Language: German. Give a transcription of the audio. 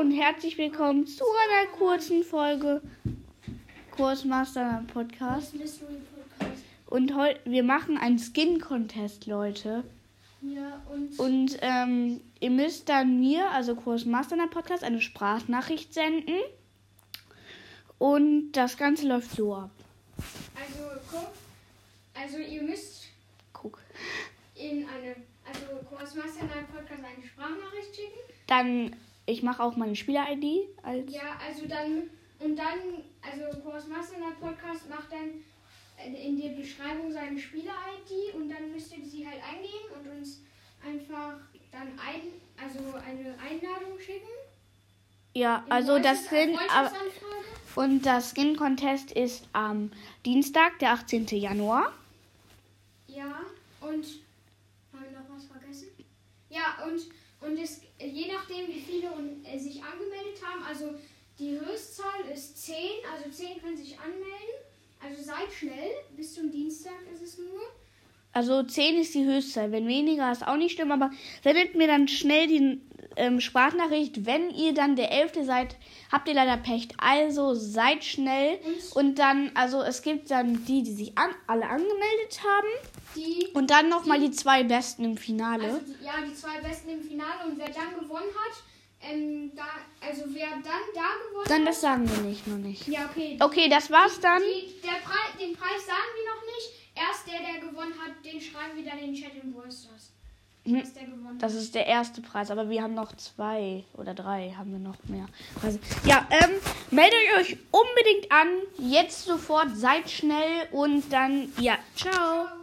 und herzlich willkommen zu einer kurzen Folge Kursmaster Podcast. Und heute wir machen einen Skin Contest, Leute. Ja, und, Und ähm, ihr müsst dann mir, also Kursmaster Podcast, eine Sprachnachricht senden. Und das Ganze läuft so ab. also guck, also ihr müsst Guck. in eine, also Kursmaster Podcast eine Sprachnachricht schicken. Dann, ich mache auch meine Spieler-ID als. Ja, also dann, und dann, also in einem Podcast macht dann äh, in der Beschreibung seine Spieler-ID und dann müsst ihr sie halt eingeben und uns einfach dann ein, also eine Einladung schicken. Ja, In also das Freundschafts- sind. Und das Skin Contest ist am Dienstag, der 18. Januar. Ja, und haben wir noch was vergessen? Ja, und, nachdem, wie viele äh, sich angemeldet haben, also die Höchstzahl ist 10, also 10 können sich anmelden. Also seid schnell, bis zum Dienstag ist es nur. Also 10 ist die Höchstzahl. Wenn weniger ist auch nicht schlimm, aber sendet mir dann schnell die ähm, Sprachnachricht. Wenn ihr dann der Elfte seid, habt ihr leider Pech. Also seid schnell. Und dann, also es gibt dann die, die sich an, alle angemeldet haben. die, Und dann nochmal die zwei Besten im Finale. also die, ja, die zwei Besten im Finale und wer dann gewonnen hat, ähm, da, also wer dann da gewonnen Dann das sagen wir nicht, noch nicht. Ja, okay. Okay, das war's dann. Die, der Preis, den Preis sagen wir noch nicht. Erst der, der gewonnen hat, den schreiben wir dann in den Chat im Voice Mhm. Dass der gewonnen. Das ist der erste Preis, aber wir haben noch zwei oder drei, haben wir noch mehr. Preise. Ja, ähm, meldet euch unbedingt an, jetzt sofort, seid schnell und dann, ja. Ciao.